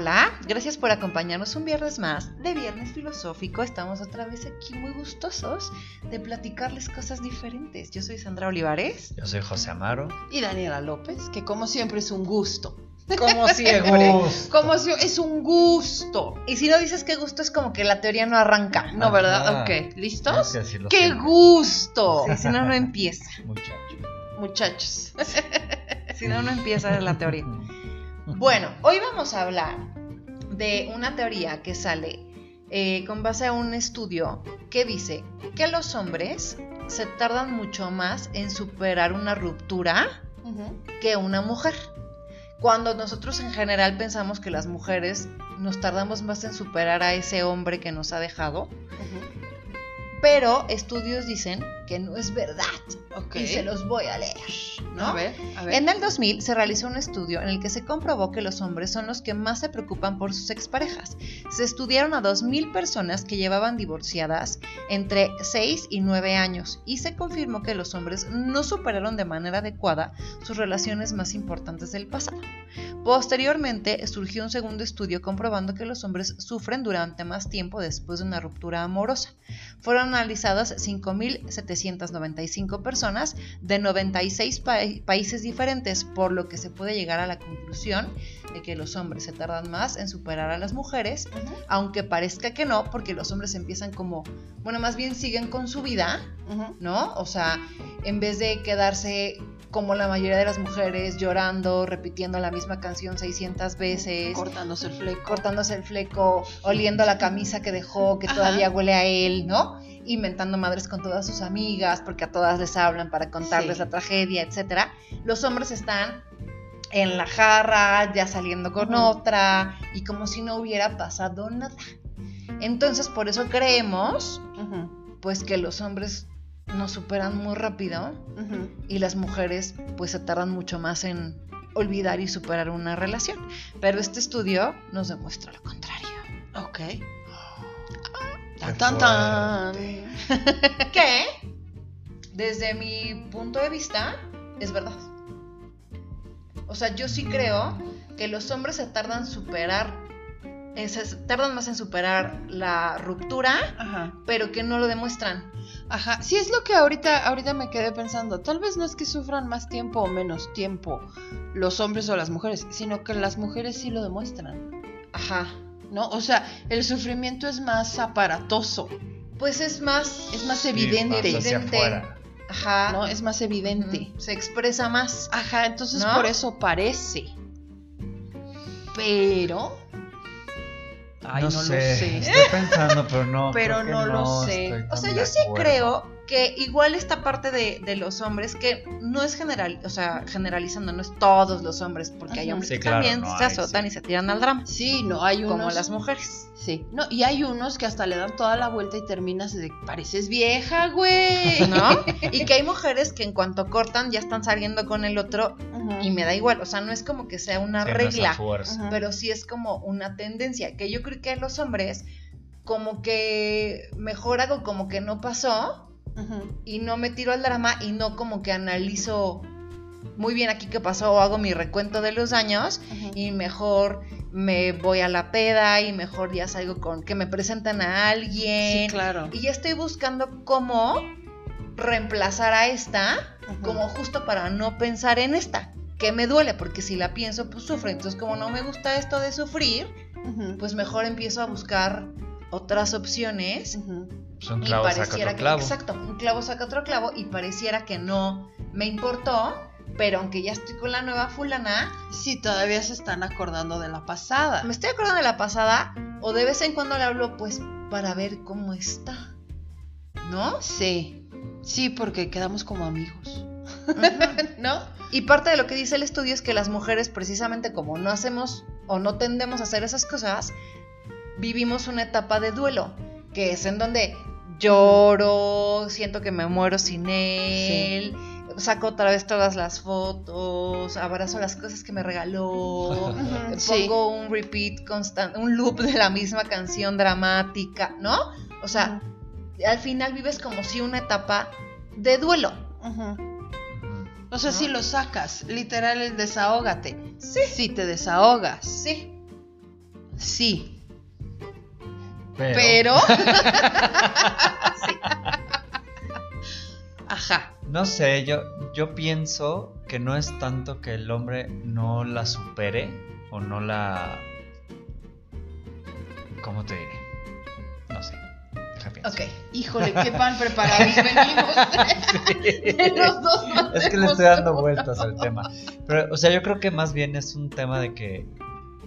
Hola, gracias por acompañarnos un viernes más de Viernes Filosófico. Estamos otra vez aquí muy gustosos de platicarles cosas diferentes. Yo soy Sandra Olivares. Yo soy José Amaro. Y Daniela López, que como siempre es un gusto. Como siempre. Gusto. Como si es un gusto. Y si no dices qué gusto, es como que la teoría no arranca. No, ¿verdad? Ok, ¿listos? ¡Qué gusto! Sí, si no, no empieza. Muchacho. Muchachos. Si no, no empieza la teoría. Bueno, hoy vamos a hablar de una teoría que sale eh, con base a un estudio que dice que los hombres se tardan mucho más en superar una ruptura que una mujer. Cuando nosotros en general pensamos que las mujeres nos tardamos más en superar a ese hombre que nos ha dejado, pero estudios dicen que no es verdad. Y se los voy a leer. ¿no? A ver, a ver. En el 2000 se realizó un estudio en el que se comprobó que los hombres son los que más se preocupan por sus exparejas. Se estudiaron a 2.000 personas que llevaban divorciadas entre 6 y 9 años y se confirmó que los hombres no superaron de manera adecuada sus relaciones más importantes del pasado. Posteriormente surgió un segundo estudio comprobando que los hombres sufren durante más tiempo después de una ruptura amorosa. Fueron analizadas 5.795 personas de 96 pa- países diferentes, por lo que se puede llegar a la conclusión de que los hombres se tardan más en superar a las mujeres, aunque parezca que no, porque los hombres empiezan como, bueno, más bien siguen con su vida. ¿no? O sea, en vez de quedarse como la mayoría de las mujeres llorando, repitiendo la misma canción 600 veces, Cortándose el fleco. cortándose el fleco, oliendo la camisa que dejó, que Ajá. todavía huele a él, ¿no? Inventando madres con todas sus amigas, porque a todas les hablan para contarles Sí. la tragedia, etcétera. Los hombres están en la jarra, ya saliendo con otra, y como si no hubiera pasado nada. Entonces, por eso creemos, pues, que los hombres nos superan muy rápido y las mujeres, pues, se tardan mucho más en olvidar y superar una relación. Pero este estudio nos demuestra lo contrario. Ok. Tan, tan, tan. que desde mi punto de vista es verdad. O sea, yo sí creo que los hombres se tardan superar eh, se tardan más en superar la ruptura, Ajá. pero que no lo demuestran. Ajá. Sí, es lo que ahorita, ahorita me quedé pensando. Tal vez no es que sufran más tiempo o menos tiempo los hombres o las mujeres, sino que las mujeres sí lo demuestran. Ajá. ¿No? O sea, el sufrimiento es más aparatoso, Pues es más es más Sí, evidente. más hacia Evidente. afuera. Ajá. ¿no? Es más evidente. Se expresa más. Ajá, entonces ¿No? por eso parece. Pero. Ay, no, no, lo sé. sé. Estoy pensando, pero no. Pero creo que no lo sé. estoy O sea, yo sí acuerdo. creo que igual esta parte de, de los hombres, que no es general, o sea, generalizando, no es todos los hombres, porque hay hombres Sí, que claro, también no se hay, azotan sí. y se tiran al drama, Sí, no, hay unos. como las mujeres. Sí. No, y hay unos que hasta le dan toda la vuelta y terminas de. Pareces vieja, güey. ¿No? y que hay mujeres que en cuanto cortan ya están saliendo con el otro y me da igual, o sea, no es como que sea una Sí, no regla. Ujú. pero sí es como una tendencia, que yo creo que los hombres como que mejor hago como que no pasó Y no me tiro al drama y no como que analizo muy bien aquí qué pasó o hago mi recuento de los daños Ujú. y mejor me voy a la peda y mejor ya salgo con que me presentan a alguien. Sí, claro. y ya estoy buscando cómo reemplazar a esta como justo para no pensar en esta que me duele porque si la pienso pues sufre entonces como no me gusta esto de sufrir pues mejor empiezo a buscar otras opciones Ujú. Pues un y clavo saca otro que, clavo. exacto, un clavo saca otro clavo y pareciera que no me importó, pero aunque ya estoy con la nueva fulana, Sí, todavía se están acordando de la pasada. me estoy acordando de la pasada o de vez en cuando le hablo pues para ver cómo está. ¿No? Sí. Sí, porque quedamos como amigos. ¿No? Y parte de lo que dice el estudio es que las mujeres precisamente como no hacemos o no tendemos a hacer esas cosas, vivimos una etapa de duelo, que es en donde lloro, siento que me muero sin él, saco otra vez todas las fotos, abrazo las cosas que me regaló, sí. pongo un repeat constante, un loop de la misma canción dramática, ¿no? O sea, al final vives como si una etapa de duelo. O sea, ¿No? si lo sacas, literal el desahógate. Sí. Si te desahogas. Sí. Sí, Pero, pero... Ajá. no sé, yo, yo pienso que no es tanto que el hombre no la supere o no la... ¿Cómo te diré? No sé. Ok. Híjole, qué pan preparados venimos. De los dos no Es que le estoy dando vueltas al tema. Pero, o sea, yo creo que más bien es un tema de que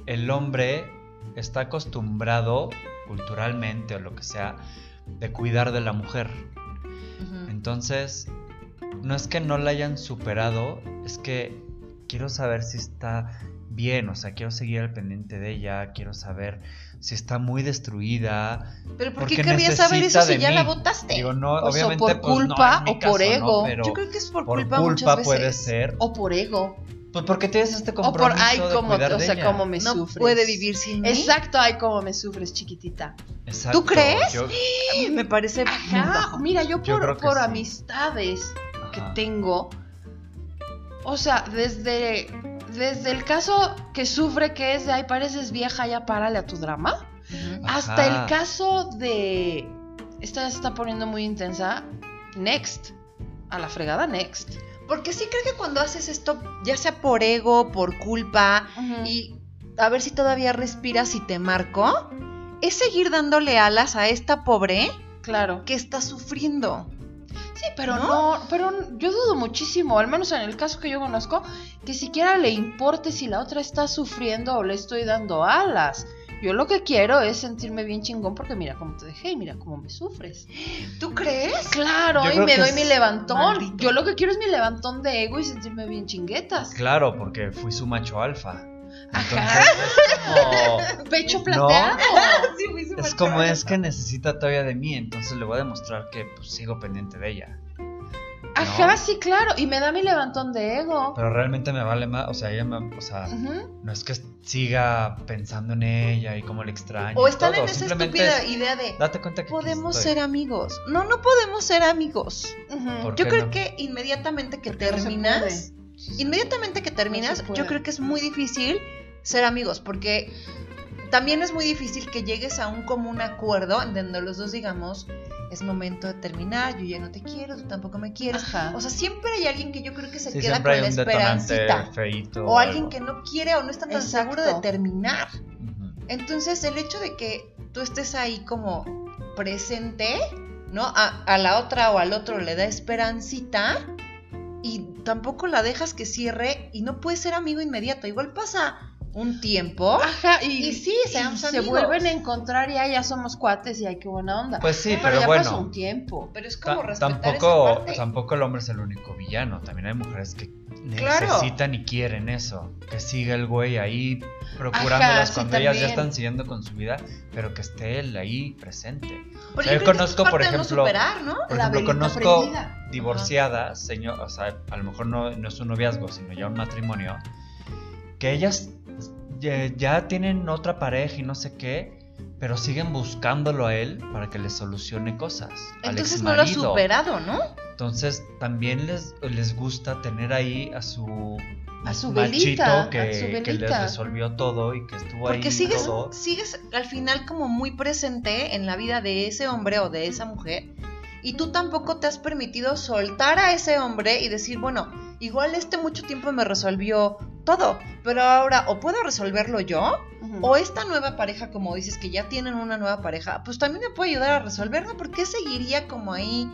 el hombre está acostumbrado culturalmente o lo que sea de cuidar de la mujer. Entonces, no es que no la hayan superado, es que quiero saber si está bien, o sea, quiero seguir al pendiente de ella, quiero saber si está muy destruida. Pero ¿por qué porque querrías saber eso si ya mí. la votaste? Digo, no, Pues, o obviamente por pues, no culpa o por ego. Yo creo que es por, por culpa, culpa, muchas veces. puede ser. O por ego. Pues porque tienes este O compromiso por, ay, de como, cuidar o de sea, ella. como me No sufres. puede vivir sin mí. Exacto, ay, como me sufres, chiquitita. Exacto, ¿Tú crees? yo- Me parece Ajá, mira, yo Yo por, que por sí. amistades que tengo, o sea, desde, desde el caso que sufre que es de, ay, pareces vieja, ya párale a tu drama. Ajá. hasta el caso de, esta ya se está poniendo muy intensa, next, a la fregada next. Porque sí creo que cuando haces esto, ya sea por ego, por culpa, y a ver si todavía respiras y te marco, es seguir dándole alas a esta pobre claro. que está sufriendo. Sí, pero ¿No? ¿No? pero yo dudo muchísimo, al menos en el caso que yo conozco, que siquiera le importe si la otra está sufriendo o le estoy dando alas. Yo lo que quiero es sentirme bien chingón porque mira cómo te dejé y mira cómo me sufres. ¿Tú crees? Claro, Yo y me doy mi levantón. maldito. Yo lo que quiero es mi levantón de ego y sentirme bien chinguetas. Claro, porque fui su macho alfa. Entonces Ajá. es como, Pecho No. plateado. Sí, fui su es macho como alfa. es que necesita todavía de mí, entonces le voy a demostrar que pues, sigo pendiente de ella. Ajá, ¿No? sí, claro. Y me da mi levantón de ego. Pero realmente me vale más, o sea, ella me, o sea, no es que siga pensando en ella y cómo le extraño. O están todo, en esa estúpida es- idea de Date cuenta que podemos ser amigos. No, no podemos ser amigos. Ujú. ¿Por Yo creo no? que inmediatamente que no terminas, inmediatamente que terminas, yo creo que es muy difícil ser amigos, porque también es muy difícil que llegues a un común acuerdo en donde los dos digamos, es momento de terminar, yo ya no te quiero, tú tampoco me quieres. Ajá. O sea, siempre hay alguien que yo creo que se Sí, queda con la esperancita. O alguien algo. que no quiere o no está tan Exacto. seguro de terminar. Entonces, el hecho de que tú estés ahí como presente, ¿no? A, a la otra o al otro le da esperancita y tampoco la dejas que cierre y no puedes ser amigo inmediato. Igual pasa un tiempo. Ajá, y, Y sí, seamos se amigos. vuelven a encontrar y ay, ya somos cuates y ay, qué buena onda. Pues sí, pero, pero, ya bueno. pasó un tiempo. Pero es como respetar tampoco, esa parte. tampoco el hombre es el único villano. También hay mujeres que Claro. necesitan y quieren eso. Que siga el güey ahí procurándolas sí, cuando ellas ya están siguiendo con su vida, pero que esté él ahí presente. Pero yo que conozco, por no ejemplo, superar, ¿no? Por La ejemplo, conozco prendida. divorciadas, señor, o sea, a lo mejor no, no es un noviazgo, sino ya un matrimonio, que ellas ya, ya tienen otra pareja y no sé qué, pero siguen buscándolo a él para que les solucione cosas. Entonces no lo exmarido. superado, ¿no? Entonces también les, les gusta tener ahí a su, A su machito velita, que, a su que les resolvió todo y que estuvo Porque ahí sigues, todo. sigues al final como muy presente en la vida de ese hombre o de esa mujer y tú tampoco te has permitido soltar a ese hombre y decir, bueno, igual este mucho tiempo me resolvió todo, pero ahora o puedo resolverlo yo o esta nueva pareja, como dices que ya tienen una nueva pareja, pues también me puede ayudar a resolverlo, ¿por qué seguiría como ahí?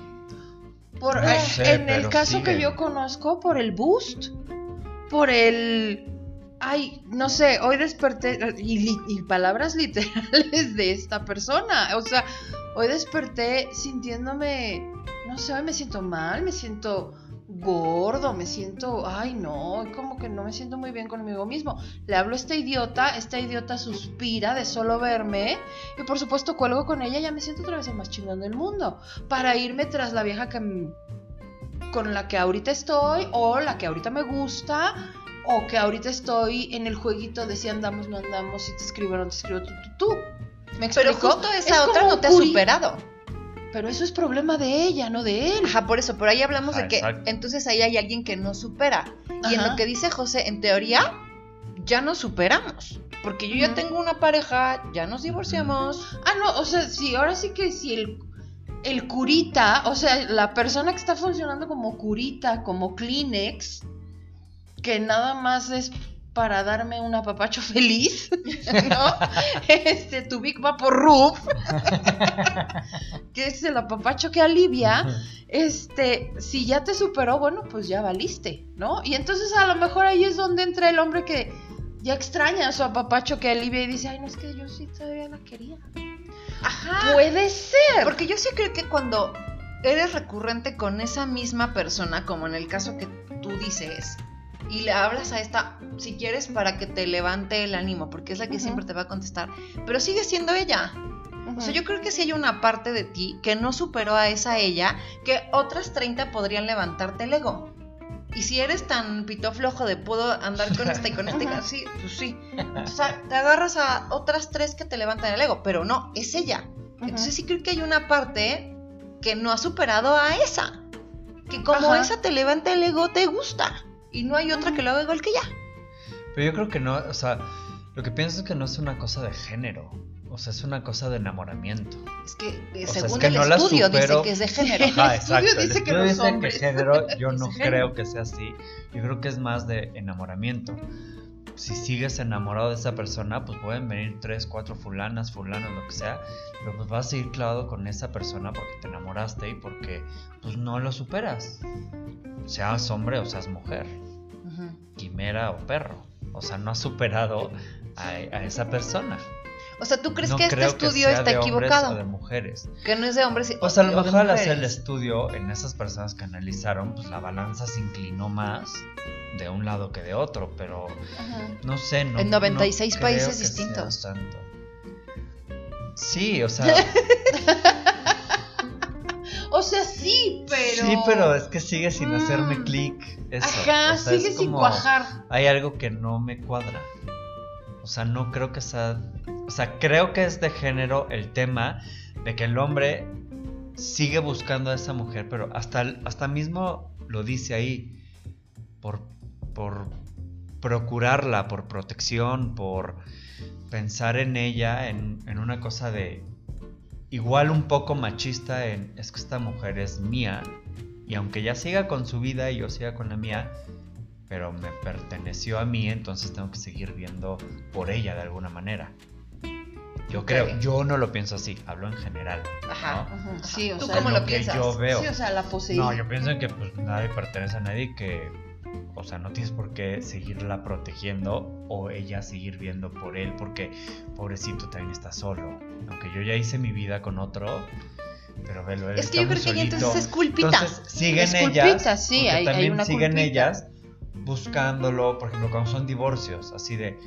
Por, No eh, sé, en el caso que yo conozco, por el boost, por el... Ay, no sé, hoy desperté, y, y palabras literales de esta persona, o sea, hoy desperté sintiéndome, no sé, hoy me siento mal, me siento gordo, me siento, ay no, como que no me siento muy bien conmigo mismo. Le hablo a esta idiota, esta idiota suspira de solo verme y por supuesto cuelgo con ella ya me siento otra vez el más chingón del mundo para irme tras la vieja que con la que ahorita estoy o la que ahorita me gusta o que ahorita estoy en el jueguito de si andamos no andamos si te escribo no te escribo tú tú tú me Pero explico justo esa Es otra no te ha superado. pero eso es problema de ella no de él Ajá, por eso, pero ahí hablamos Ajá, de que exacto. entonces ahí hay alguien que no supera. Y en lo que dice José, en teoría, ya no superamos. porque yo ya tengo una pareja, ya nos divorciamos. Ah, no, o sea, sí, ahora sí que si el, el curita, o sea, la persona que está funcionando como curita, como Kleenex, que nada más es para darme un apapacho feliz, ¿no? Este, tu Big Vapor Rub, que es el apapacho que alivia, este, si ya te superó, bueno, pues ya valiste, ¿no? Y entonces a lo mejor ahí es donde entra el hombre que ya extraña a su apapacho que alivia y dice, ay, no es que yo sí todavía la quería. Ajá. Puede ser. Porque yo sí creo que cuando eres recurrente con esa misma persona, como en el caso que tú dices, y le hablas a esta, si quieres, para que te levante el ánimo, porque es la que siempre te va a contestar, pero sigue siendo ella. O sea, yo creo que sí hay una parte de ti que no superó a esa ella, que otras 30 podrían levantarte el ego. Y si eres tan pito flojo de puedo andar con esta y con esta y con sí, pues sí. O sea, te agarras a otras tres que te levantan el ego, pero no, es ella. Entonces sí creo que hay una parte que no ha superado a esa. Que como Ajá. esa te levanta el ego, te gusta. Y no hay otra que lo haga igual que ella. Pero yo creo que no, o sea, lo que pienso es que no es una cosa de género. O sea, es una cosa de enamoramiento. Es que eh, O sea, según es que el no estudio supero. dice que es de género. Ajá, El estudio exacto. Dice que los dice hombres. que género, yo no de género. creo que sea así. Yo creo que es más de enamoramiento. Si sigues enamorado de esa persona, pues pueden venir tres, cuatro fulanas, fulanos, lo que sea, pero pues vas a seguir clavado con esa persona porque te enamoraste y porque pues no lo superas. Seas hombre o seas mujer, quimera o perro. O sea, no has superado a, a esa persona. O sea, ¿tú crees no que este estudio sea está de equivocado? o de mujeres. Que no es de hombres y O sea, a lo mejor al hacer el estudio, en esas personas que analizaron, pues la balanza se inclinó más de un lado que de otro, pero no sé, no. En 96 no países creo que sea distintos. tanto. Sí, o sea, O sea, sí, pero. sí, pero es que sigue sin hacerme Mm. clic. Ajá, O sea, es sigue sin cuajar. Hay algo que no me cuadra. O sea, no creo que sea. O sea, creo que es de género el tema de que el hombre sigue buscando a esa mujer, pero hasta, hasta mismo lo dice ahí. Por, por procurarla, por protección, por pensar en ella, en, en una cosa de. Igual un poco machista en. Es que esta mujer es mía. Y aunque ella siga con su vida y yo siga con la mía, pero me perteneció a mí, entonces tengo que seguir viendo por ella de alguna manera. Yo creo, yo no lo pienso así, hablo en general. Ajá. ¿no? Ajá, Sí, o ¿Tú sea, cómo En lo que piensas? Yo veo. Sí, o sea, la poseída. No, yo pienso que pues nadie pertenece a nadie que, o sea, no tienes por qué seguirla protegiendo o ella seguir viendo por él porque pobrecito también está solo. Aunque yo ya hice mi vida con otro, pero velo, él Es que yo creo que solito. entonces es culpita. Entonces siguen Es ellas, culpita, sí, porque hay- hay también una siguen culpita. ellas buscándolo, por ejemplo, cuando son divorcios, así de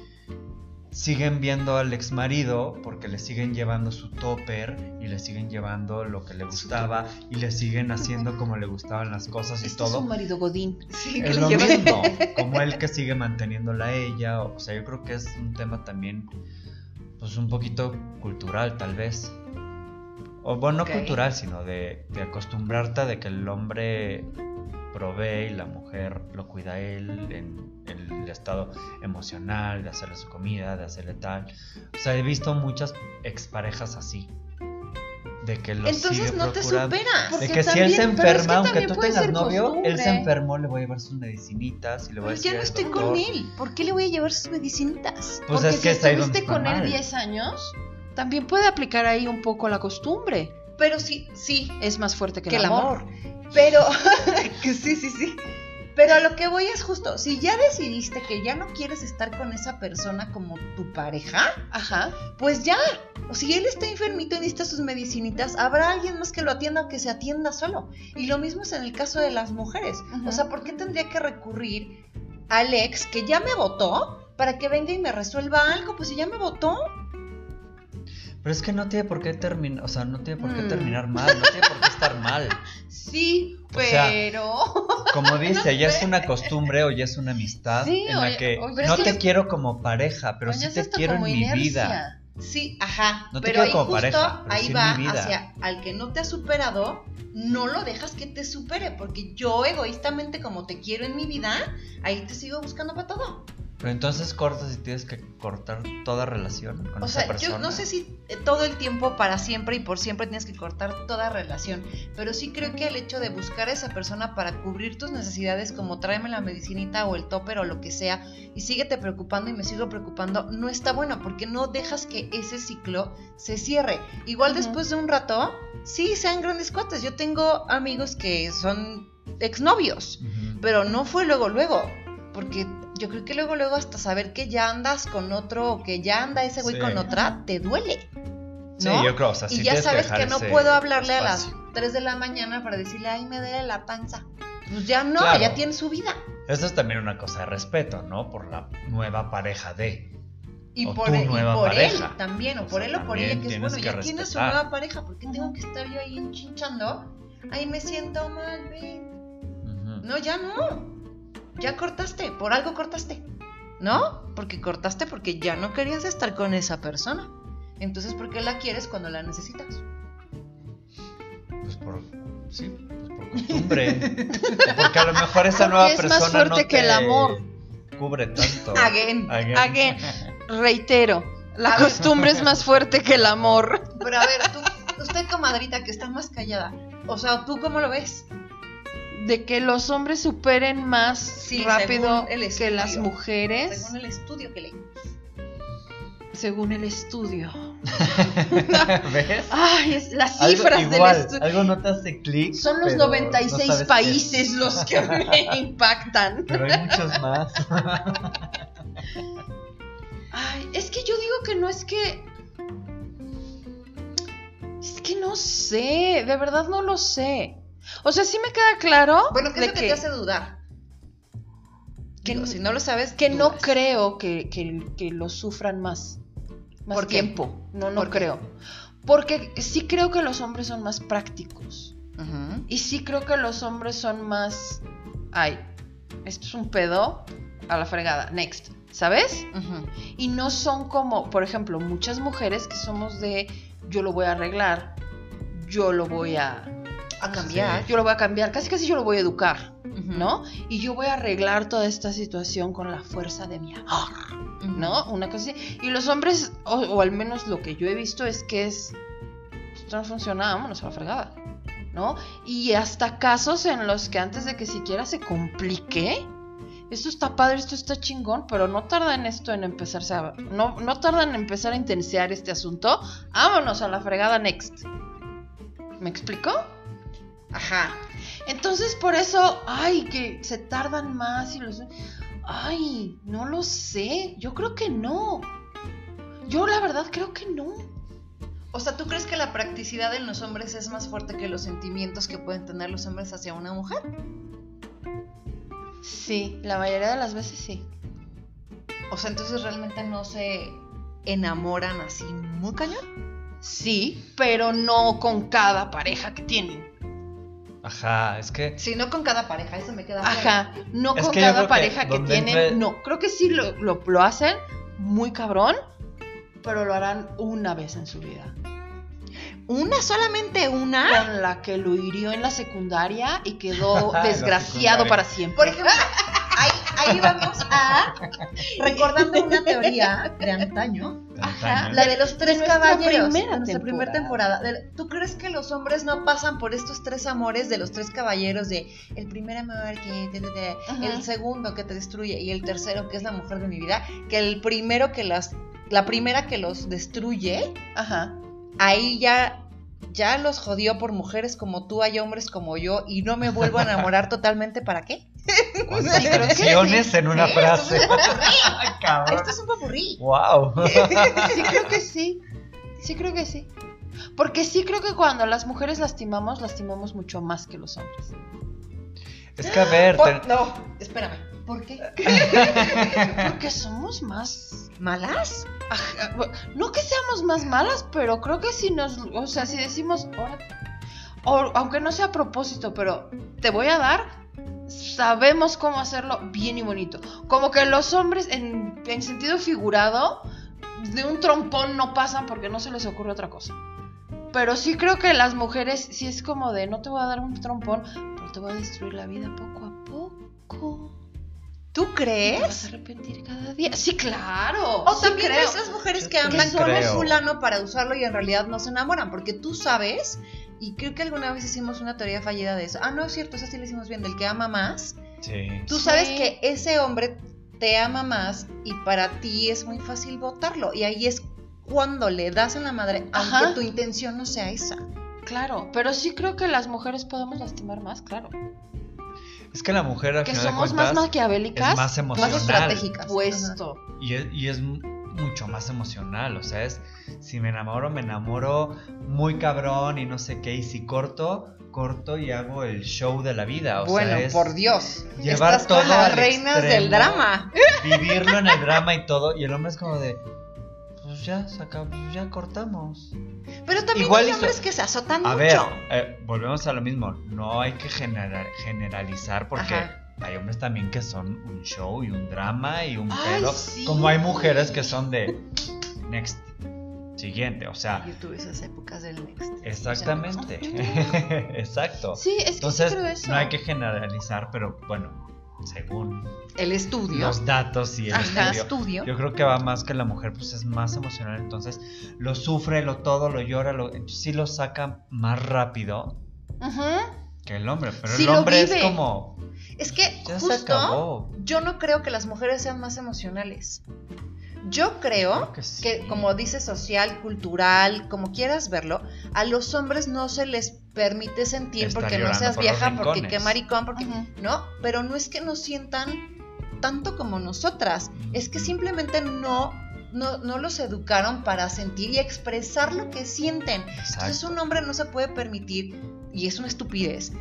siguen viendo al ex marido porque le siguen llevando su topper y le siguen llevando lo que le gustaba y le siguen haciendo como le gustaban las cosas y Este es todo. un marido godín. Sí, Es lo lleva- mismo, como él que sigue manteniéndola a ella, o sea, yo creo que es un tema también, pues un poquito cultural tal vez. O bueno, no cultural, sino de, de acostumbrarte a de que el hombre provee y la mujer lo cuida a él en el estado emocional, de hacerle su comida, de hacerle tal. O sea, he visto muchas exparejas así. De que lo Entonces sigue no te procurando. superas. De que si él se también- pero es que enferma, aunque también tú tengas novio, él se costumbre. enfermó, le voy a llevar sus medicinitas y le voy a Pues decir ya no estoy doctor. con él. ¿Por qué le voy a llevar sus medicinitas? Pues Porque es que si estuviste con él mal. 10 años, también puede aplicar ahí un poco la costumbre. Pero sí, sí, Es más fuerte que, que el amor. Pero, que sí, sí, sí. Pero a lo que voy es justo, si ya decidiste que ya no quieres estar con esa persona como tu pareja, Ajá. pues ya. O si él está enfermito y necesita sus medicinitas, habrá alguien más que lo atienda o que se atienda solo. Y lo mismo es en el caso de las mujeres. O sea, ¿por qué tendría que recurrir al ex que ya me votó para que venga y me resuelva algo? Pues si ya me votó. Pero es que no tiene por qué terminar, o sea, no tiene por qué Mm. terminar mal, no tiene por qué estar mal. Sí, O sea, pero. Como dice, ya es una costumbre o ya es una amistad Sí, en la que oye, no te quiero como pareja, pero sí te quiero en mi vida. Sí, ajá. No te pero quiero ahí como justo pareja, pero ahí sí va hacia al que no te ha superado, no lo dejas que te supere, porque yo egoístamente como te quiero en mi vida, ahí te sigo buscando para todo. Pero entonces cortas y tienes que cortar toda relación con O esa sea, persona. yo no sé si eh, todo el tiempo, para siempre y por siempre tienes que cortar toda relación, pero sí creo que el hecho de buscar a esa persona para cubrir tus necesidades, como tráeme la medicinita o el topper o lo que sea, y síguete preocupando y me sigo preocupando, no está bueno, porque no dejas que ese ciclo se cierre. Igual después de un rato, sí, sean grandes cuates. Yo tengo amigos que son exnovios, Ujú. pero no fue luego, luego. Porque yo creo que luego, luego hasta saber que ya andas con otro o que ya anda ese güey Sí. con otra, te duele. Sí, ¿no? yo creo, o sea, sí y ya sabes que, no puedo hablarle a las espacio. 3 de la mañana para decirle, ay, me duele la panza. Pues ya no, Claro. ya tiene su vida. Eso es también una cosa de respeto, ¿no? Por la nueva pareja de. Y O por, tu él, y nueva por pareja. él también, o O por sea, él o por ella, que es bueno, que ya tiene su nueva pareja, ¿por qué tengo que estar yo ahí enchinchando? Ay, me siento mal, ven. No, ya no. Ya cortaste, por algo cortaste. ¿No? Porque cortaste porque ya no querías estar con esa persona. Entonces, ¿por qué la quieres cuando la necesitas? Pues por. Sí, pues por costumbre. Porque a lo mejor esa Porque nueva es más persona. fuerte no que el amor. Cubre tanto. Again. Again. Again. Reitero, la A ver. costumbre es más fuerte que el amor. Pero a ver, tú, usted comadrita que está más callada. O sea, ¿tú cómo lo ves? De que los hombres superen más Sí, rápido que las mujeres, Según el estudio que leí. según el estudio. ¿Ves? Ay, es las Algo cifras del estudio. Algo no te hace clic. Son los pero no 96 sabes qué. países los que me impactan. Pero hay muchos más. Ay, es que yo digo que no es que. Es que no sé, de verdad no lo sé. O sea, sí me queda claro Bueno, ¿qué es lo que, que, te hace dudar? Que Digo, si no lo sabes, que no creo que, que, que lo sufran más. Más ¿Por qué? tiempo. No, no ¿Por qué? creo. Porque sí creo que los hombres son más prácticos. Y sí creo que los hombres son más. Ay, esto es un pedo a la fregada. Next. ¿Sabes? Y no son como, por ejemplo, muchas mujeres que somos de yo lo voy a arreglar, yo lo voy a, A cambiar. yo lo voy a cambiar, casi casi yo lo voy a educar, Ujú. ¿no? Y yo voy a arreglar toda esta situación con la fuerza de mi amor, Ujú. ¿no? Una cosa así. Y los hombres, o, o al menos lo que yo he visto es que es, esto no funciona, vámonos a la fregada, ¿no? Y hasta casos en los que antes de que siquiera se complique, esto está padre, esto está chingón, pero no tarda en esto en empezarse a... No, no tarda en empezar a intensiar este asunto. Vámonos a la fregada next. ¿Me explico? Ajá. Entonces por eso, ay, que se tardan más y los... Ay, no lo sé. Yo creo que no. Yo la verdad creo que no. O sea, ¿tú crees que la practicidad en los hombres es más fuerte que los sentimientos que pueden tener los hombres hacia una mujer? Sí, la mayoría de las veces sí. O sea, entonces realmente no se enamoran así muy cañón. Sí, pero no con cada pareja que tienen. Ajá, es que. Sí, no con cada pareja, eso me queda claro. Ajá, no Es con cada pareja que, tienen. entre- No, creo que sí lo, lo, lo hacen muy cabrón, pero lo harán una vez en su vida. ¿Una? ¿Solamente una? Con la que lo hirió en la secundaria y quedó desgraciado para siempre. Por ejemplo, ahí, ahí vamos a recordando una teoría de antaño, Ajá, la de los tres nuestra caballeros, primera de nuestra primera temporada. ¿Tú crees que los hombres no pasan por estos tres amores de los tres caballeros de el primer amor que te- te- te- el segundo que te destruye y el tercero que es la mujer de mi vida? Que el primero que las la primera que los destruye, Ajá. ahí ya ya los jodió por mujeres como tú, hay hombres como yo y no me vuelvo a enamorar totalmente, ¿para qué? ¿Cuántas Sí, creo que lecciones en una Sí, frase? esto es un popurrí. Cabrón. Esto es un popurrí. Wow. Sí, creo que sí. Sí, creo que sí. Porque sí creo que cuando las mujeres lastimamos, lastimamos mucho más que los hombres. Es que a ver, Por- te- no, espérame. ¿Por qué? Porque somos más ¿Malas? Ajá, No que seamos más malas, pero creo que si nos, o sea, si decimos, o, aunque no sea a propósito, pero te voy a dar, sabemos cómo hacerlo bien y bonito. Como que los hombres, en, en sentido figurado, de un trompón no pasan porque no se les ocurre otra cosa. Pero sí creo que las mujeres, sí es como de, no te voy a dar un trompón, pero te voy a destruir la vida poco a poco. ¿Tú ¿No? Te vas crees? a arrepentir cada día. Sí, claro. O sí también creo. esas mujeres Yo que andan con creo. fulano para usarlo y en realidad no se enamoran, porque tú sabes, y creo que alguna vez hicimos una teoría fallida de eso. Ah, no es cierto, esa sí la hicimos bien, del que ama más. Sí. Tú Sí. sabes que ese hombre te ama más y para ti es muy fácil votarlo. Y ahí es cuando le das en la madre, Ajá. aunque tu intención no sea esa. Claro, pero sí creo que las mujeres podemos lastimar más, claro. Es que la mujer al Que final de somos cuentas más maquiavélicas. es más emocional. Más estratégicas. Puesto. Y es, y es mucho más emocional, o sea, es si me enamoro, me enamoro muy cabrón y no sé qué, y si corto, corto y hago el show de la vida, o bueno, sea, es por Dios. llevar Estás todo con las reinas del drama. vivirlo en el drama y todo, y el hombre es como de, ya, se acabó, ya cortamos. Pero también Igual hay hizo- hombres que se azotan A mucho. ver, eh, volvemos a lo mismo, no hay que genera- generalizar porque Ajá. hay hombres también que son un show y un drama y un Ay, pedo, sí. como hay mujeres que son de next, siguiente, o sea, Yo tuve esas épocas del Next. exactamente, exacto. Sí, es que Entonces, sí creo eso. no hay que generalizar, pero bueno, según El estudio. los datos y el estudio, estudio. yo creo que va más que la mujer, pues es más emocional, entonces lo sufre, lo todo, lo llora, lo, entonces sí lo saca más rápido que el hombre, pero Sí el hombre es como, Es que ya se justo acabó. yo no creo que las mujeres sean más emocionales. Yo creo Creo que sí. que, como dice social, cultural, como quieras verlo, a los hombres no se les permite sentir porque no seas por vieja, porque qué maricón, porque no, pero no es que no sientan tanto como nosotras, es que simplemente no no, no los educaron para sentir y expresar lo que sienten. Entonces un hombre no se puede permitir, y es una estupidez,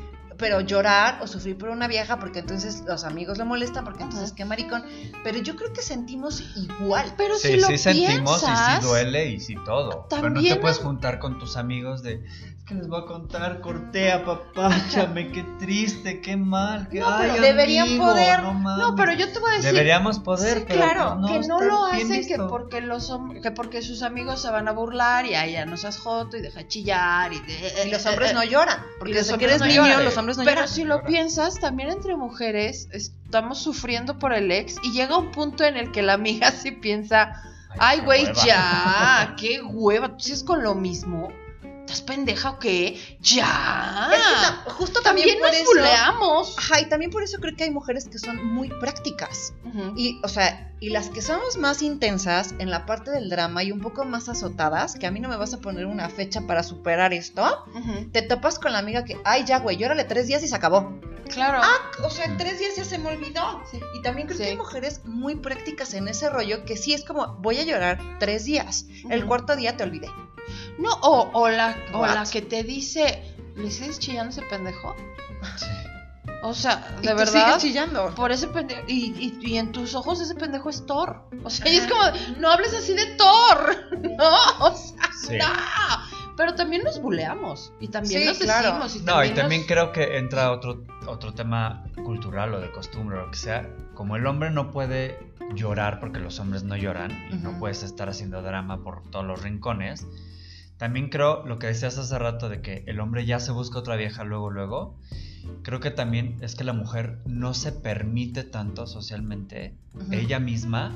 pero llorar o sufrir por una vieja porque entonces los amigos le molestan, porque entonces qué maricón. Pero yo creo que sentimos igual. Pero Sí, si lo sí sentimos piensas, y sí duele y sí todo. Pero no te También puedes juntar con tus amigos de que les voy a contar, corté a papáchame, qué triste, qué mal, qué No, ay, pero deberían amigo, poder. No, pero yo te voy a decir. Deberíamos poder, Sí, pero claro, que no lo hacen que porque los que porque sus amigos se van a burlar y ahí ya no seas joto y deja de chillar y, de- Y los hombres no lloran, porque los desde que hombres eres no niño lloran. los hombres no Pero lloran. si lo Lloran. piensas, también entre mujeres estamos sufriendo por el ex y llega un punto en el que la amiga sí piensa, ay qué güey, hueva". ya, qué hueva, ¿tú sigues con lo mismo? ¿Estás pendeja o qué? Ya. Es que ta- justo también, también por nos eso. Ajá, y también por eso creo que hay mujeres que son muy prácticas. Ujú. Y, o sea, y las que somos más intensas en la parte del drama y un poco más azotadas, que a mí no me vas a poner una fecha para superar esto, te topas con la amiga que, ay, ya, güey, llórale tres días y se acabó. Claro. O sea, en tres días ya se me olvidó. Sí. Y también creo Sí. que hay mujeres muy prácticas en ese rollo que sí es como, voy a llorar tres días. El cuarto día te olvidé. No, o, o la, o What? la que te dice, ¿le sigues chillando ese pendejo? Sí. O sea, Y de tú verdad. sigues chillando. Por ese pendejo. Y, y- y en tus ojos ese pendejo es Thor. O sea, y es como, no hables así de Thor. No, o sea, Sí. no. Pero también nos buleamos. Y también Sí, nos claro. decimos. Y No, también y también nos- creo que entra otro, otro tema cultural o de costumbre o lo que sea. Como el hombre no puede llorar porque los hombres no lloran y no Ujú. puedes estar haciendo drama por todos los rincones. También creo lo que decías hace rato de que el hombre ya se busca otra vieja luego, luego. Creo que también es que la mujer no se permite tanto socialmente ella misma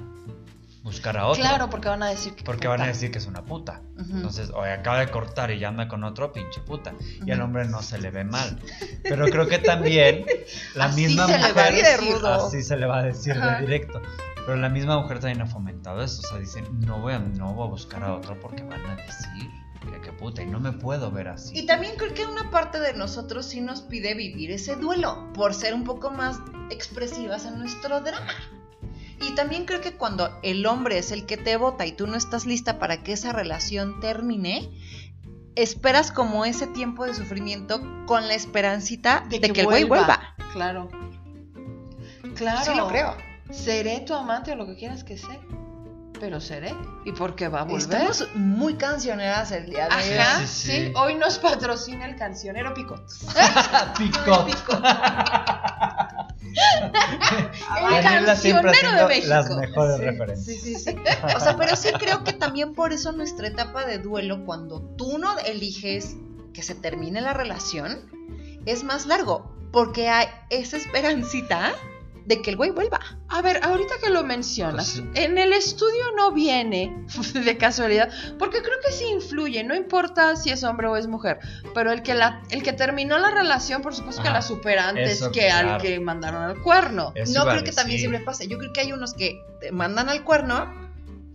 buscar a otro. Claro, porque van a decir que. Porque van a decir que es una puta. Entonces, o acaba de cortar y ya anda con otro pinche puta. Y al Ujú. hombre no se le ve mal. Pero creo que también la Así misma se le va a mujer. decir. Así se le va a decir Ajá. de directo. Pero la misma mujer también ha fomentado eso. O sea, dicen, no voy a, no voy a buscar a otro porque van a decir que qué puta. Y no me puedo ver así. Y también creo que una parte de nosotros sí nos pide vivir ese duelo por ser un poco más expresivas en nuestro drama. Y también creo que cuando el hombre es el que te vota y tú no estás lista para que esa relación termine, esperas como ese tiempo de sufrimiento con la esperancita de, que, el güey vuelva. Claro. Claro. Sí lo creo. Seré tu amante o lo que quieras que sea. Pero seré. ¿Y por qué va a volver? Estamos muy cancioneras el día de hoy. Ajá, Sí, sí, sí. Hoy nos patrocina el cancionero Picot. Picot. El Daniela siempre cancionero de México. las mejores Sí, referencias. Sí, sí, sí. O sea, pero sí creo que también por eso nuestra etapa de duelo, cuando tú no eliges que se termine la relación, es más largo. Porque hay esa esperancita de que el güey vuelva. A ver, ahorita que lo mencionas, Pues sí. en el estudio no viene de casualidad, porque creo que sí influye, no importa si es hombre o es mujer, pero el que la, el que terminó la relación, por supuesto que la supera antes eso, que al que mandaron al cuerno. Eso no creo que también siempre pase. Yo creo que hay unos que te mandan al cuerno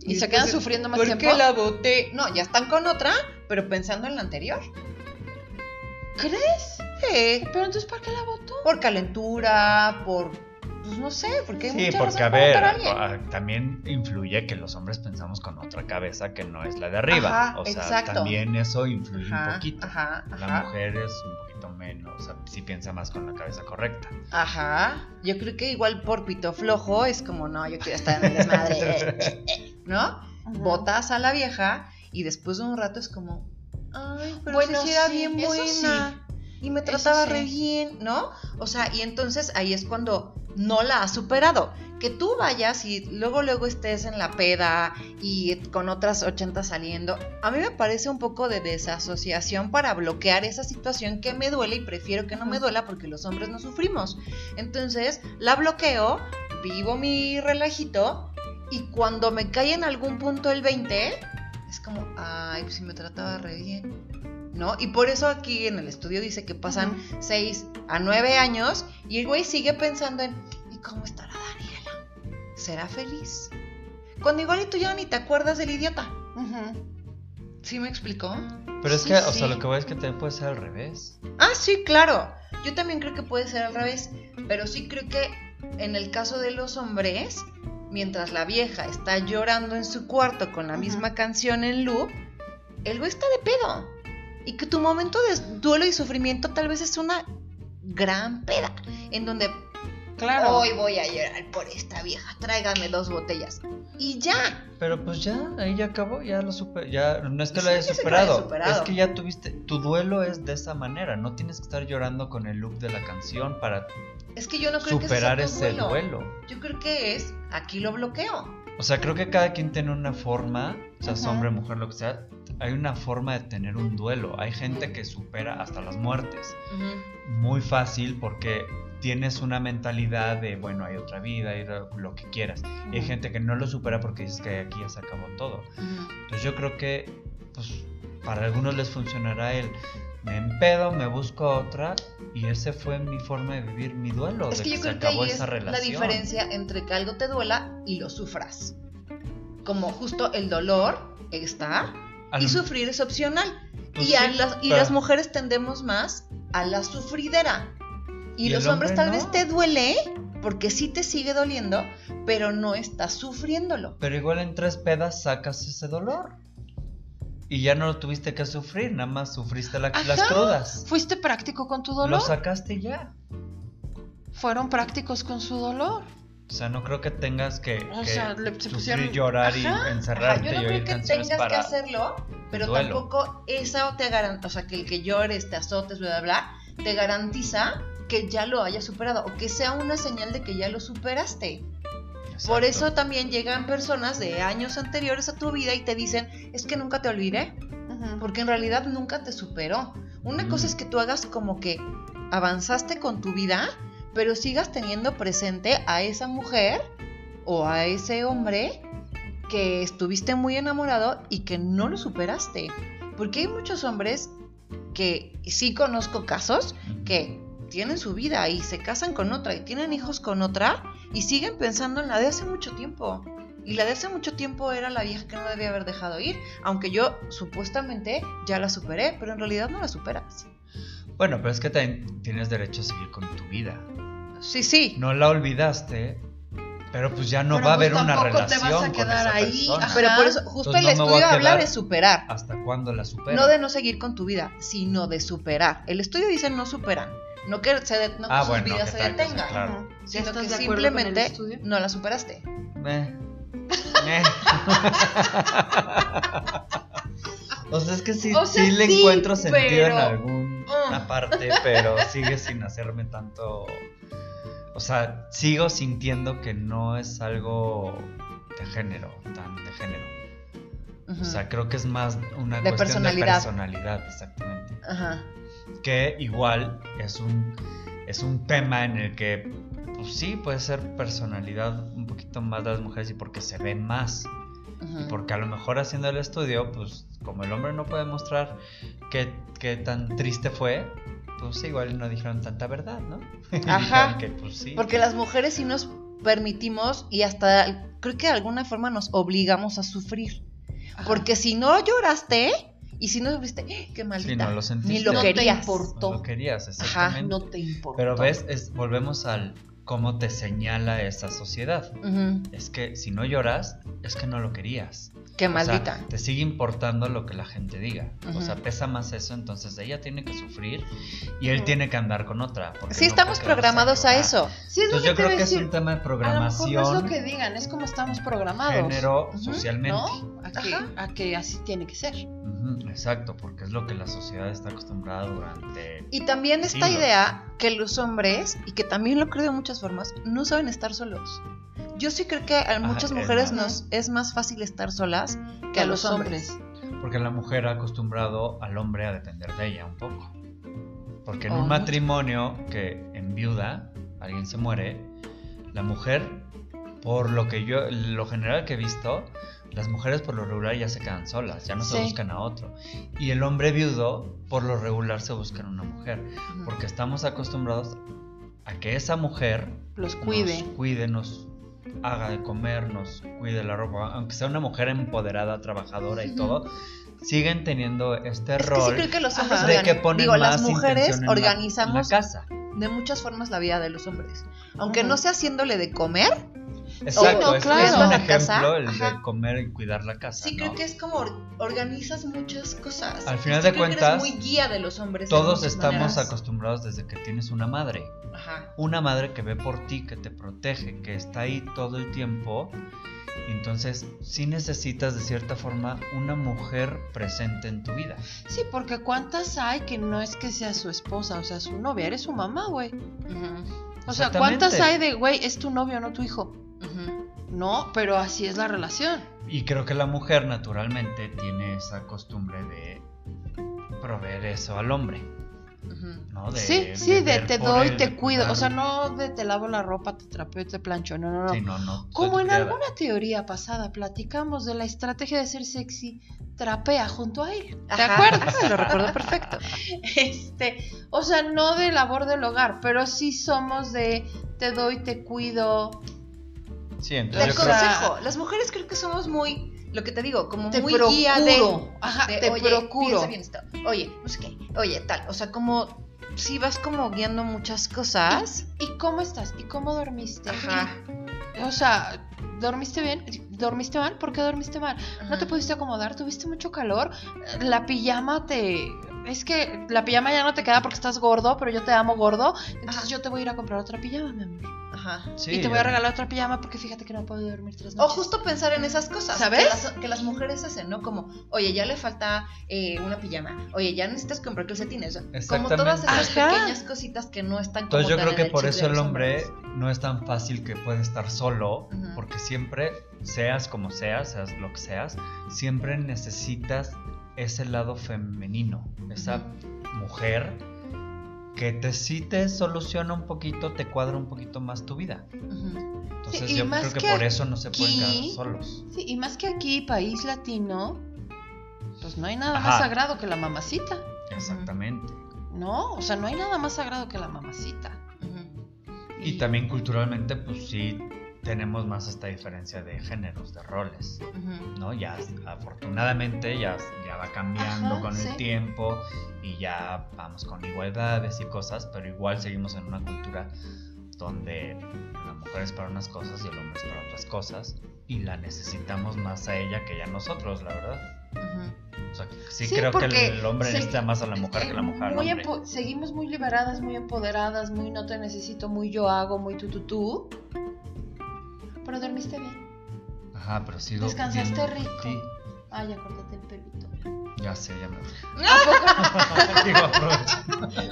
Y se quedan sufriendo más ¿Por tiempo? qué la boté? No, ya están con otra, pero pensando en la anterior. ¿Crees? Sí, Pero entonces, ¿para qué la votó? por calentura, por. Pues no sé, porque hay Sí, porque a ver, a ah, también influye que los hombres pensamos con otra cabeza que no es la de arriba. Ajá, o sea, exacto. también eso influye un poquito. Ajá, La ajá. mujer es un poquito menos, o sea, sí piensa más con la cabeza correcta. Ajá. Yo creo que igual por pito flojo es como, no, yo quiero estar en el desmadre. eh, eh, eh", ¿No? Botas a la vieja y después de un rato es como, ay, pero Bueno, si sí era sí, bien eso buena. Y me trataba sí. re bien, ¿no? O sea, y entonces ahí es cuando no la has superado. Que tú vayas y luego, luego estés en la peda y con otras 80 saliendo. A mí me parece un poco de desasociación para bloquear esa situación que me duele y prefiero que no me duela porque los hombres no sufrimos. Entonces la bloqueo, vivo mi relajito y cuando me cae en algún punto el 20, es como, ay, pues si me trataba re bien. ¿No? Y por eso aquí en el estudio dice que pasan 6 a 9 años y el güey sigue pensando en, ¿y cómo estará Daniela? ¿Será feliz? Cuando igual y tú ya ni te acuerdas del idiota. ¿Sí me explicó? Pero es Sí, que, o sea, lo que voy es que también puede ser al revés. Ah, sí, claro. Yo también creo que puede ser al revés, pero sí creo que en el caso de los hombres, mientras la vieja está llorando en su cuarto con la misma canción en loop, el güey está de pedo. Y que tu momento de duelo y sufrimiento tal vez es una gran peda, en donde Claro. hoy voy a llorar por esta vieja, tráigame dos botellas. Y ya. Pero pues ya, ahí ya acabó, ya lo super, ya no es que Sí, lo hayas superado, superado. es que ya tuviste, tu duelo es de esa manera, no tienes que estar llorando con el loop de la canción para Es que yo no creo superar que ese duelo. duelo. Yo creo que es, aquí lo bloqueo. O sea, creo que cada quien tiene una forma, o sea, hombre, mujer, lo que sea, hay una forma de tener un duelo. Hay gente que supera hasta las muertes. Muy fácil porque tienes una mentalidad de, bueno, hay otra vida, hay lo que quieras. Y hay gente que no lo supera porque dices que aquí ya se acabó todo. Entonces yo creo que, pues, para algunos les funcionará el, me empedo, me busco otra y ese fue mi forma de vivir mi duelo, Es de que que, yo se creo que acabó ahí es esa la relación. diferencia entre que algo te duela y lo sufras. Como justo el dolor está y lo- sufrir es opcional. pues y a las, y las mujeres tendemos más a la sufridera. Y, Y los hombres hombre tal no. vez te duele porque sí te sigue doliendo, pero no estás sufriéndolo. Pero igual en tres pedas sacas ese dolor. Y ya no lo tuviste que sufrir, nada más sufriste la- las crudas. ¿Fuiste práctico con tu Lo dolor? sacaste y ya. Fueron prácticos con su dolor. O sea, no creo que tengas que, O que sea, le- se sufrir, pusieron- llorar Ajá, y Ajá, encerrarte yo no y creo que tengas que para... hacerlo, pero duelo. tampoco eso te garantiza, o sea, que el que llores, te azotes, bla, bla, bla, te garantiza que ya lo hayas superado o que sea una señal de que ya lo superaste. Por eso también llegan personas de años anteriores a tu vida y te dicen, es que nunca te olvidé, porque en realidad nunca te superó. Una Mm. cosa es que tú hagas como que avanzaste con tu vida, pero sigas teniendo presente a esa mujer o a ese hombre que estuviste muy enamorado y que no lo superaste. Porque hay muchos hombres que sí conozco casos que tienen su vida y se casan con otra y tienen hijos con otra y siguen pensando en la de hace mucho tiempo. Y la de hace mucho tiempo era la vieja que no debía haber dejado ir, aunque yo supuestamente ya la superé, pero en realidad no la superas. Bueno, pero es que también tienes derecho a seguir con tu vida. Sí, sí. No la olvidaste, pero pues ya no Pero va a pues haber una tampoco te relación vas a con quedar esa ahí, ajá. Pero por eso, justo Entonces el no estudio habla de superar. ¿Hasta cuándo la supera? No de no seguir con tu vida, sino de superar. El estudio dice no superan. No que, se de- no que Ah, sus bueno, vidas que se detengan. claro. ¿Ya Sino estás que de simplemente no la superaste. Meh. Meh. o sea, es que sí, O sea, sí le sí, encuentro sentido pero- en alguna Ah. parte, pero sigue sin hacerme tanto. O sea, sigo sintiendo que no es algo de género, tan de género. O sea, creo que es más una De cuestión personalidad. de personalidad, exactamente. Ajá. Que igual es un, es un tema en el que pues sí, puede ser personalidad un poquito más de las mujeres y porque se ven más. Y porque a lo mejor haciendo el estudio, pues como el hombre no puede mostrar qué, qué tan triste fue, pues igual no dijeron tanta verdad, ¿no? Ajá. Que, pues, sí. Porque las mujeres sí nos permitimos y hasta creo que de alguna forma nos obligamos a sufrir. Ajá. Porque si no lloraste y si no sufriste, ¡eh! qué maldita. no lo sentiste. Ni lo No te querías. importó. No lo querías, Ajá, exactamente. No te importa. Pero ves, es, volvemos al cómo te señala esa sociedad. Ujú, Es que si no lloras, es que no lo querías. Qué O sea, te sigue importando lo que la gente diga. O Ujú. sea, pesa más eso, entonces ella tiene que sufrir y él tiene que andar con otra. sí, no estamos programados a eso. Sí, es Entonces yo creo que es un tema de A lo mejor programación. no es lo que digan, es como estamos programados. género Ujú, socialmente. ¿No? A que, Ajá. a que así tiene que ser. Exacto, porque es lo que la sociedad está acostumbrada durante... Y también esta Siglos. idea que los hombres, y que también lo creo de muchas formas, no saben estar solos. Yo sí creo que a muchas es mujeres nos es más fácil estar solas que, a los hombres. Porque la mujer ha acostumbrado al hombre a depender de ella un poco. Porque en Oh, un matrimonio que en viuda alguien se muere, la mujer, por lo que yo, lo general que he visto, las mujeres por lo regular ya se quedan solas, ya no se buscan a otro. Y el hombre viudo, por lo regular se buscan una mujer. Porque estamos acostumbrados a que esa mujer Los cuide. nos cuide, nos haga de comer, nos cuide la ropa, aunque sea una mujer empoderada, trabajadora y todo, siguen teniendo este Es que sí rol creo que los Ajá. hombres de que ponen digo, más las mujeres la- organizamos en la casa. de muchas formas la vida de los hombres. Aunque no sea haciéndole de comer, Exacto, no, es, claro. es un ejemplo casa, el ajá. de comer y cuidar la casa. sí ¿no? creo que es como or- organizas muchas cosas. Al final Sí de creo que cuentas, eres muy guía de los hombres. Todos estamos maneras. acostumbrados desde que tienes una madre. Ajá. Una madre que ve por ti, que te protege, que está ahí todo el tiempo. Entonces, sí necesitas de cierta forma una mujer presente en tu vida. Sí, porque ¿cuántas hay que no es que sea su esposa, o sea, su novia? Eres su mamá, güey. Ujú, O sea. ¿cuántas hay de, güey, es tu novio, no tu hijo? No, pero así es la relación. Y creo que la mujer naturalmente tiene esa costumbre de proveer eso al hombre. ¿no? De- sí, sí, de, te doy, él, te cuido. O sea, no de te lavo la ropa, te trapeo, te plancho. No, no, no. Sí, no, Como en criada. alguna teoría pasada platicamos de la estrategia de ser sexy, trapea junto a él. ¿Te Ajá, acuerdas? Lo recuerdo perfecto. Este, o sea, no de labor del hogar, pero sí somos de te doy, te cuido, Sí, entonces yo o sea, creo aconsejo. Las mujeres creo que somos muy, lo que te digo, como te muy procuro. guía de, Ajá, de, te oye, procuro. piensa bien esto. Oye, no sé qué. Oye, tal. O sea, como si vas como guiando muchas cosas. ¿Y cómo estás? ¿Y cómo dormiste? Ajá. Y, o sea, ¿dormiste bien? ¿Dormiste mal? ¿Por qué dormiste mal? ¿No te pudiste acomodar? ¿Tuviste mucho calor? La pijama te... Es que la pijama ya no te queda porque estás gordo, pero yo te amo gordo. Entonces Ajá. yo te voy a ir a comprar otra pijama, mi amor. Ajá. sí, y te voy a regalar otra pijama porque fíjate que no puedo dormir tres O noches. justo pensar en esas cosas. ¿Sabes? Que las, que las mujeres hacen, ¿no? Como, oye, ya le falta eh, una pijama. Oye, ya necesitas comprar calcetines. Como todas esas Ajá. pequeñas cositas que no están como Entonces yo creo que por eso el hombre hombres. no es tan fácil que puede estar solo, porque siempre, seas como seas, seas lo que seas, siempre necesitas ese lado femenino, esa mujer que te sí te soluciona un poquito, te cuadra un poquito más tu vida. Entonces yo más creo que, que por eso no se pueden quedar solos. Sí, y más que aquí, país latino, pues no hay nada Ajá. más sagrado que la mamacita, Exactamente. ¿no? O sea, no hay nada más sagrado que la mamacita. Y también culturalmente, pues sí, tenemos más esta diferencia de géneros, de roles. Ujú. ¿no? Ya afortunadamente ya, ya va cambiando Ajá, con el sí. tiempo y ya vamos con igualdades y cosas, pero igual seguimos en una cultura donde la mujer es para unas cosas y el hombre es para otras cosas y la necesitamos más a ella que a nosotros, la verdad. Ujú. O sea, sí, Sí, creo que el hombre necesita más a la mujer que la mujer al hombre. seguimos muy liberadas, muy empoderadas, muy no te necesito, muy yo hago, muy tú, tú, tú. Pero dormiste bien. Ajá, pero sigo Descansaste rico. Sí, Ay, ya cortate el pelito. ya sé, ya me ¿A Digo, aprovecha.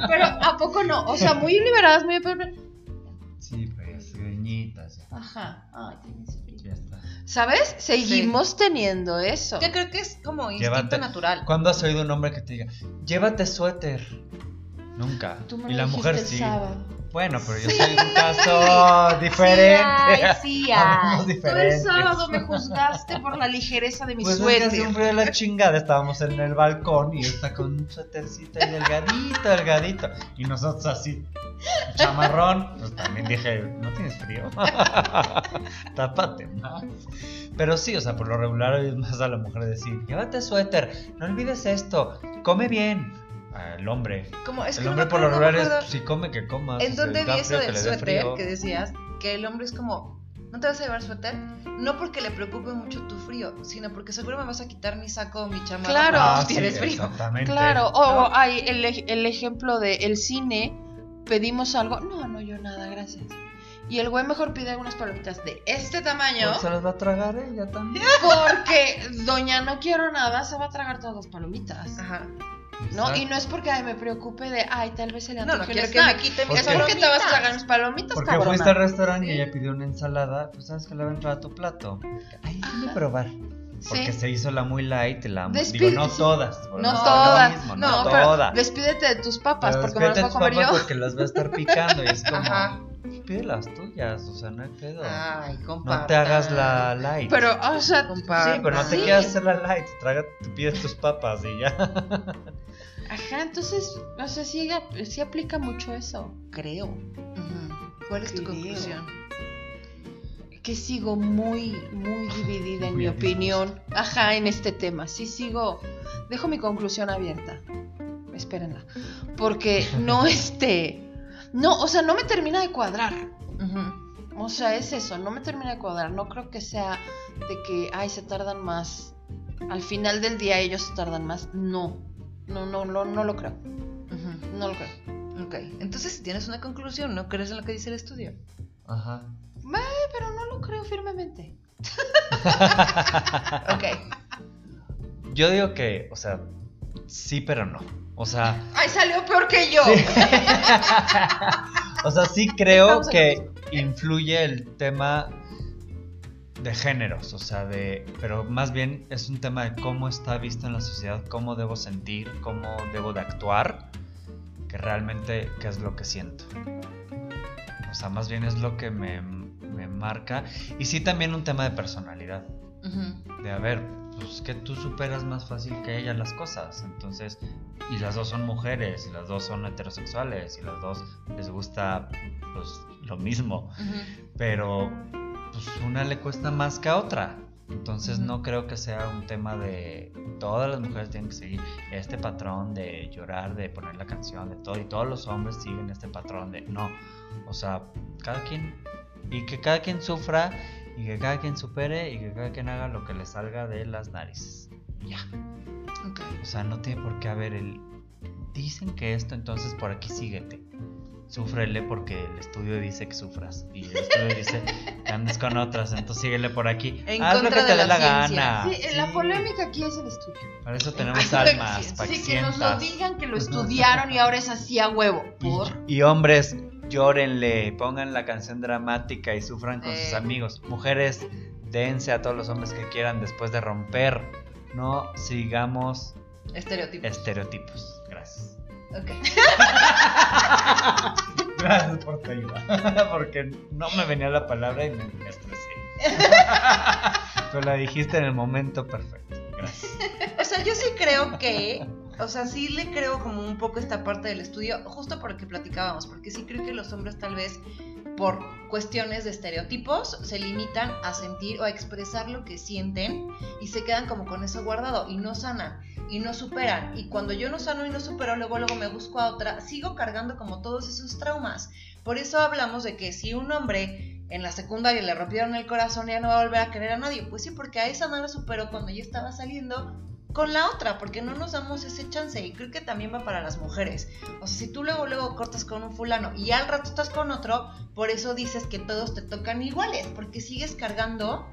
Pero ¿a poco no? O sea, muy liberadas, muy. Sí, pues, greñitas, ya, Ajá. Ay, tienes frío. ya está. ¿Sabes? Seguimos teniendo eso. Yo creo que es como instinto Llévate- natural. ¿Cuándo has oído un hombre que te diga, llévate suéter? Nunca. Tú me y la mujer el sí. sábado. Bueno, pero yo Sí, soy un caso diferente. Sí. Tú el sábado me juzgaste por la ligereza de mi Pues es que suéter. hace un frío de la chingada, estábamos en el balcón y está con un suétercito ahí delgadito, delgadito. Y nosotros así, chamarrón. Pues también dije, ¿no tienes frío? Tápate más. Pero sí, o sea, por lo regular es más a la mujer decir, llévate suéter, no olvides esto, come bien. El hombre. Como, es el que hombre no por lo regular es, si come, que coma. ¿En si dónde vi eso del suéter que decías? Que el hombre es como, ¿no te vas a llevar suéter? No porque le preocupe mucho tu frío, sino porque seguro me vas a quitar mi saco o mi chamarra. Claro. cuando Ah, tú sí, tienes frío. exactamente. Claro, o ¿No? hay el, el ejemplo de el cine, pedimos algo, no, no, yo nada, gracias. Y el güey mejor pide unas palomitas de este tamaño, Pues se las va a tragar ella también. porque doña no quiero nada, se va a tragar todas las palomitas. Ajá. ¿No? Y no es porque ay, me preocupe de, ay, tal vez se le No, no antoje un quiero que snack. me quite ¿Por mis Es porque te vas a palomitas. tragar mis palomitas, Porque cabrona. fuiste al restaurante y Sí. ella pidió una ensalada, pues sabes que le va a entrar a tu plato. Ay, déjame Ajá. probar. Sí. Porque se hizo la muy light, la Despide- digo, no sí. todas. No lo todas, mismo, no, no, pero todas. despídete de tus papas, Pero porque me las voy a comer yo. porque las va a estar picando y es como, Ajá. pide las tuyas, o sea, no hay pedo. Ay, no compartan. te hagas la light. Pero, o sea, Compartan. sí, pero no te Sí. quieras hacer la light, traga, te pides tus papas y ya. ajá, entonces, o sea, sí, sí aplica mucho eso, creo. ¿Cuál es tu conclusión? que sigo muy, muy dividida en Muy mi opinión. Ajá, en este tema. Sí sigo. Dejo mi conclusión abierta. Espérenla. Porque no este. No, o sea, no me termina de cuadrar. O sea, es eso, no me termina de cuadrar. No creo que sea de que, ay, se tardan más. Al final del día ellos se tardan más. No. No, no, no, no lo creo. No lo creo. Ok. Entonces, si tienes una conclusión, ¿no crees en lo que dice el estudio? Ajá. Eh, pero no lo creo firmemente. Ok. Yo digo que, o sea, sí, pero no. O sea, Ay, salió peor que yo. O sea, sí creo que influye el tema de géneros, o sea, de, pero más bien es un tema de cómo está visto en la sociedad, cómo debo sentir, cómo debo de actuar, que realmente qué es lo que siento. O sea, más bien es lo que me, me marca. Y sí también un tema de personalidad, de a ver, pues que tú superas más fácil que ella las cosas, entonces, y las dos son mujeres, y las dos son heterosexuales, y las dos les gusta pues lo mismo, pero pues una le cuesta más que a otra. Entonces no creo que sea un tema de todas las mujeres tienen que seguir este patrón de llorar, de poner la canción, de todo, y todos los hombres siguen este patrón de no. O sea, cada quien, y que cada quien sufra, y que cada quien supere, y que cada quien haga lo que le salga de las narices. Ya. Ok. O sea, no tiene por qué haber el. Dicen que esto, entonces por aquí síguete. Súfrele porque el estudio dice que sufras. Y el estudio dice que andes con otras, entonces síguele por aquí. En Haz lo que te dé la la ciencia. gana. Sí, la Sí. polémica aquí es el estudio. Para eso tenemos la almas, para que Sí, que nos lo digan, que lo estudiaron y ahora es así a huevo. Por. Y, y hombres, llórenle, pongan la canción dramática y sufran con Eh. sus amigos. Mujeres, dense a todos los hombres que quieran después de romper. No sigamos Estereotipos. estereotipos. Gracias. Ok. Gracias por tu ayuda. Porque no me venía la palabra y me, me estresé. Pero la dijiste en el momento perfecto. Gracias. O sea, yo sí creo que, o sea, sí le creo como un poco esta parte del estudio, justo por lo que platicábamos, porque sí creo que los hombres tal vez por cuestiones de estereotipos se limitan a sentir o a expresar lo que sienten y se quedan como con eso guardado y no sanan y no superan. Y cuando yo no sano y no supero, luego luego me busco a otra, sigo cargando como todos esos traumas. Por eso hablamos de que si un hombre en la secundaria le rompieron el corazón ya no va a volver a querer a nadie. Pues sí, porque a esa no la superó cuando yo estaba saliendo con la otra, porque no nos damos ese chance. Y creo que también va para las mujeres. O sea, si tú luego luego cortas con un fulano y al rato estás con otro, por eso dices que todos te tocan iguales, porque sigues cargando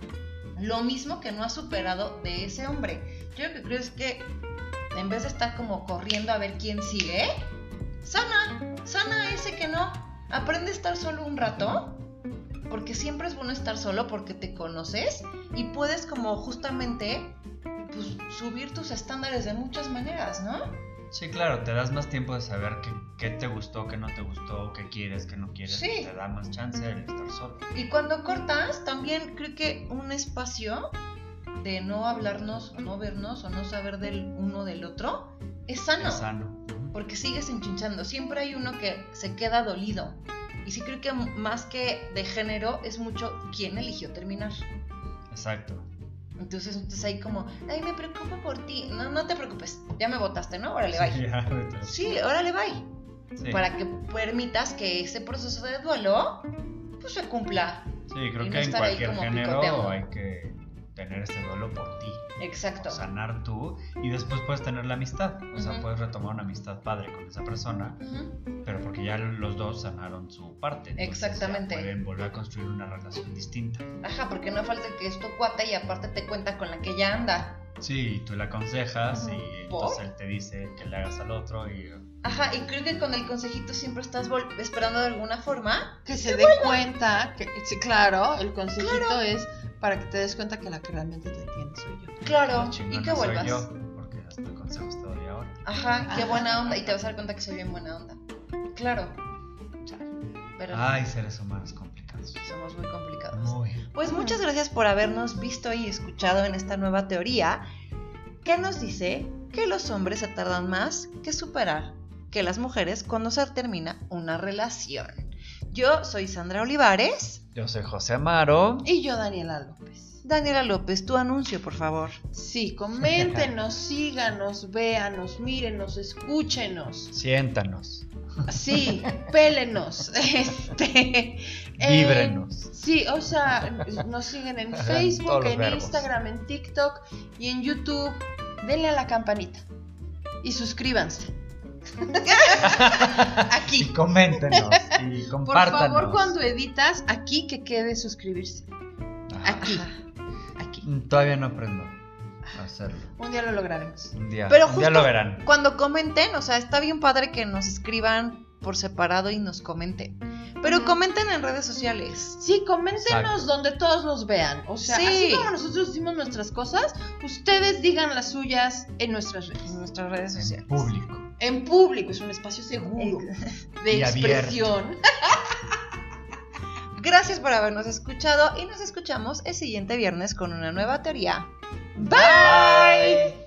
lo mismo que no has superado de ese hombre. Yo lo que creo es que en vez de estar como corriendo a ver quién sigue, sana, sana ese que no. Aprende a estar solo un rato, porque siempre es bueno estar solo porque te conoces y puedes como justamente pues, subir tus estándares de muchas maneras, ¿no? Sí, claro, te das más tiempo de saber qué, te gustó, qué no te gustó, qué quieres, qué no quieres. Sí. Te da más chance de estar solo. Y cuando cortas, también creo que un espacio de no hablarnos o no vernos o no saber del uno del otro es sano. Es sano. Porque sigues enchinchando. Siempre hay uno que se queda dolido. Y sí creo que más que de género es mucho quién eligió terminar. Exacto. Entonces, entonces ahí como, ay, me preocupo por ti. No, no te preocupes. Ya me votaste, ¿no? Órale, bye. Sí. Sí, órale, bye. Sí. Para que permitas que ese proceso de duelo, pues se cumpla. Sí, creo y no que en cualquier género picoteando. hay que tener ese duelo por ti. Exacto. Sanar tú y después puedes tener la amistad. O sea, puedes retomar una amistad padre con esa persona, pero porque ya los dos sanaron su parte. entonces ya Exactamente. pueden volver a construir una relación distinta. Ajá, porque no falta que es tu cuata y aparte te cuenta con la que ya anda. Sí, tú le aconsejas y ¿Por? entonces él te dice que le hagas al otro y Ajá, y creo que con el consejito siempre estás esperando de alguna forma. Que se dé cuenta, que, sí, claro, el consejito es para que te des cuenta que la que realmente te entiende soy yo. Claro, y que soy vuelvas. yo, porque hasta consejos te doy ahora. Ajá, qué buena onda. Y te vas a dar cuenta que soy bien buena onda. Claro. Pero Ay, seres humanos complicados. somos muy complicados. Muy. Pues muchas gracias por habernos visto y escuchado en esta nueva teoría que nos dice que los hombres se tardan más que superar que las mujeres cuando se termina una relación. Yo soy Sandra Olivares. Yo soy José Amaro. Y yo, Daniela López. Daniela López, tu anuncio, por favor. Sí, coméntenos, síganos, véanos, mírenos, escúchenos. Siéntanos. Sí, pélenos. Este, eh, Víbrenos. Sí, o sea, nos siguen en Facebook, en verbos. Instagram, en TikTok y en YouTube. Denle a la campanita y suscríbanse. Y Aquí. coméntenos. Y Por compártanos. favor, cuando editas, aquí que quede suscribirse. Ajá. Aquí. Aquí. Mm, Todavía no aprendo a hacerlo. Un día lo lograremos. Un día, Pero un justo día lo verán. cuando comenten, o sea, está bien padre que nos escriban por separado y nos comenten. Pero comenten en redes sociales. Sí, coméntenos Exacto. donde todos nos vean. O sea, Sí. así como nosotros decimos nuestras cosas, ustedes digan las suyas en nuestras redes. En nuestras redes En sociales. público. En público, es un espacio seguro de expresión. Gracias por habernos escuchado y nos escuchamos el siguiente viernes con una nueva teoría. Bye.